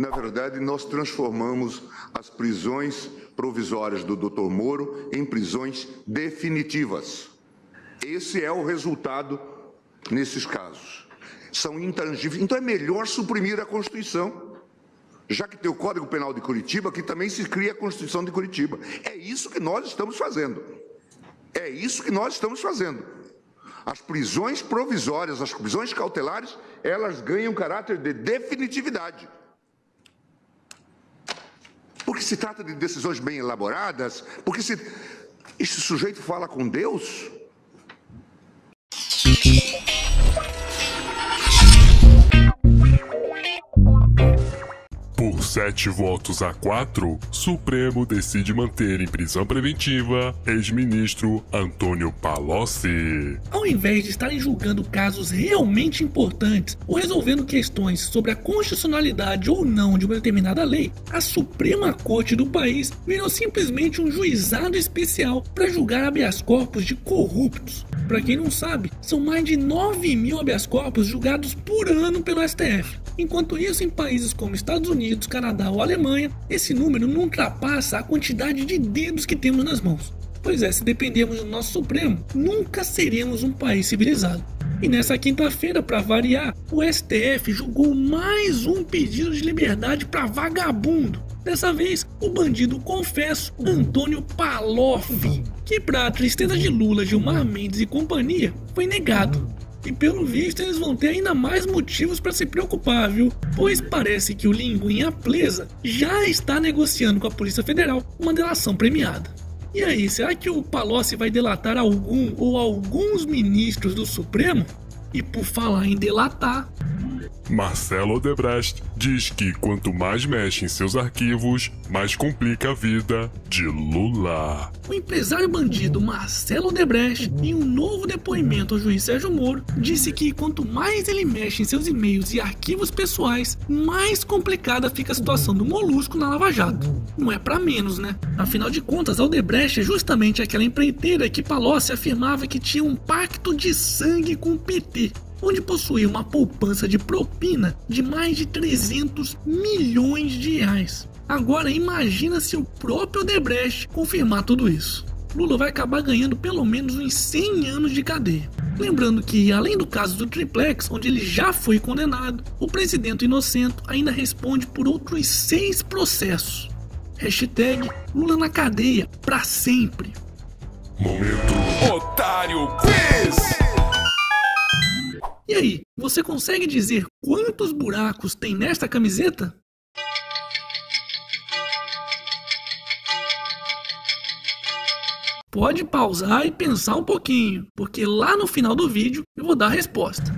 Na verdade, nós transformamos as prisões provisórias do Dr. Moro em prisões definitivas. Esse é o resultado nesses casos. São intangíveis. Então é melhor suprimir a Constituição. Já que tem o Código Penal de Curitiba, que também se cria a Constituição de Curitiba. É isso que nós estamos fazendo. É isso que nós estamos fazendo. As prisões provisórias, as prisões cautelares, elas ganham caráter de definitividade. Porque se trata de decisões bem elaboradas, porque se esse sujeito fala com Deus, Por sete votos a quatro, Supremo decide manter em prisão preventiva ex-ministro Antônio Palocci. Ao invés de estarem julgando casos realmente importantes ou resolvendo questões sobre a constitucionalidade ou não de uma determinada lei, a Suprema Corte do país virou simplesmente um juizado especial para julgar habeas corpus de corruptos. Para quem não sabe, são mais de 9 mil habeas corpus julgados por ano pelo STF. Enquanto isso, em países como Estados Unidos, Canadá ou Alemanha, esse número não ultrapassa a quantidade de dedos que temos nas mãos. Pois é, se dependermos do nosso Supremo, nunca seremos um país civilizado. E nessa quinta-feira, para variar, o STF julgou mais um pedido de liberdade para vagabundo. Dessa vez, o bandido confesso Antônio Paloff, que para tristeza de Lula, Gilmar Mendes e companhia, foi negado. E pelo visto eles vão ter ainda mais motivos para se preocupar, viu? Pois parece que o Linguinha Presa já está negociando com a Polícia Federal uma delação premiada. E aí, será que o Palocci vai delatar algum ou alguns ministros do Supremo? E por falar em delatar, Marcelo Odebrecht diz que quanto mais mexe em seus arquivos, mais complica a vida de Lula. O empresário bandido Marcelo Odebrecht, em um novo depoimento ao juiz Sérgio Moro, disse que quanto mais ele mexe em seus e-mails e arquivos pessoais, mais complicada fica a situação do Molusco na Lava Jato. Não é para menos, né? Afinal de contas, a Odebrecht é justamente aquela empreiteira que Palocci afirmava que tinha um pacto de sangue com o PT onde possuía uma poupança de propina de mais de 300 milhões de reais. Agora imagina se o próprio Odebrecht confirmar tudo isso. Lula vai acabar ganhando pelo menos uns 100 anos de cadeia. Lembrando que, além do caso do Triplex, onde ele já foi condenado, o presidente inocento ainda responde por outros seis processos. Hashtag Lula na cadeia, pra sempre. Momento Otário Quiz! E aí, você consegue dizer quantos buracos tem nesta camiseta? Pode pausar e pensar um pouquinho, porque lá no final do vídeo eu vou dar a resposta.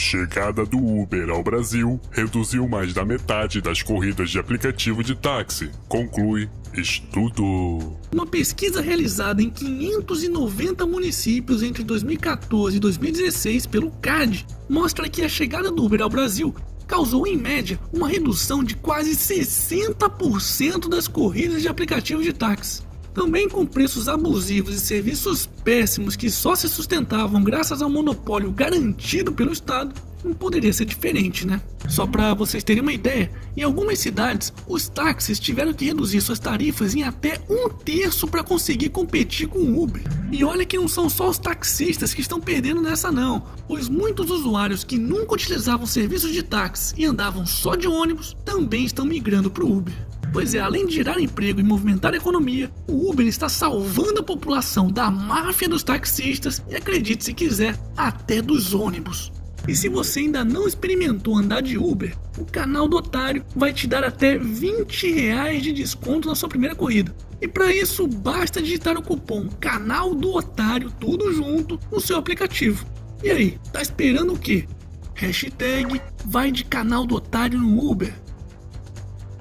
Chegada do Uber ao Brasil reduziu mais da metade das corridas de aplicativo de táxi, conclui estudo. Uma pesquisa realizada em 590 municípios entre 2014 e 2016 pelo CAD mostra que a chegada do Uber ao Brasil causou em média uma redução de quase 60% das corridas de aplicativos de táxi. Também com preços abusivos e serviços péssimos que só se sustentavam graças ao monopólio garantido pelo Estado, não poderia ser diferente, né? Só para vocês terem uma ideia, em algumas cidades, os táxis tiveram que reduzir suas tarifas em até um terço para conseguir competir com o Uber. E olha que não são só os taxistas que estão perdendo nessa não, pois muitos usuários que nunca utilizavam serviços de táxi e andavam só de ônibus também estão migrando para o Uber. Pois é, além de gerar emprego e movimentar a economia, o Uber está salvando a população da máfia dos taxistas e, acredite se quiser, até dos ônibus. E se você ainda não experimentou andar de Uber, o canal do Otário vai te dar até 20 reais de desconto na sua primeira corrida. E para isso basta digitar o cupom Canal do Otário tudo junto no seu aplicativo. E aí, tá esperando o quê? Hashtag vai de canal do Otário no Uber.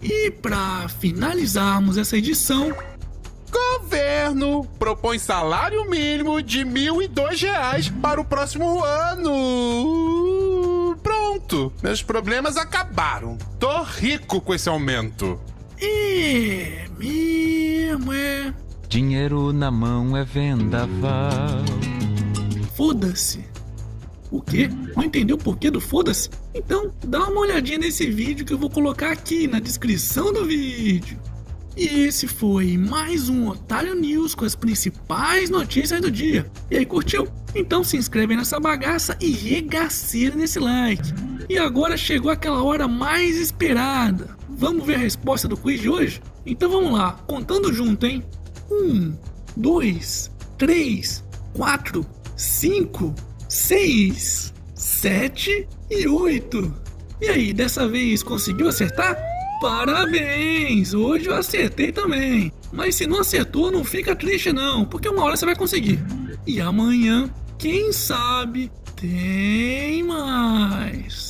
E para finalizarmos essa edição, Governo propõe salário mínimo de R$ 1.002 para o próximo ano. Pronto, meus problemas acabaram. Tô rico com esse aumento. é mesmo, é. Dinheiro na mão é vendaval. Foda-se. O quê? Não entendeu o porquê do foda-se? Então dá uma olhadinha nesse vídeo que eu vou colocar aqui na descrição do vídeo. E esse foi mais um Otário News com as principais notícias do dia. E aí, curtiu? Então se inscreve nessa bagaça e regaceira nesse like. E agora chegou aquela hora mais esperada. Vamos ver a resposta do quiz de hoje? Então vamos lá, contando junto, hein? Um, dois, três, quatro, cinco, seis, sete e oito. E aí, dessa vez conseguiu acertar? Parabéns! Hoje eu acertei também. Mas se não acertou, não fica triste não, porque uma hora você vai conseguir. E amanhã, quem sabe, tem mais.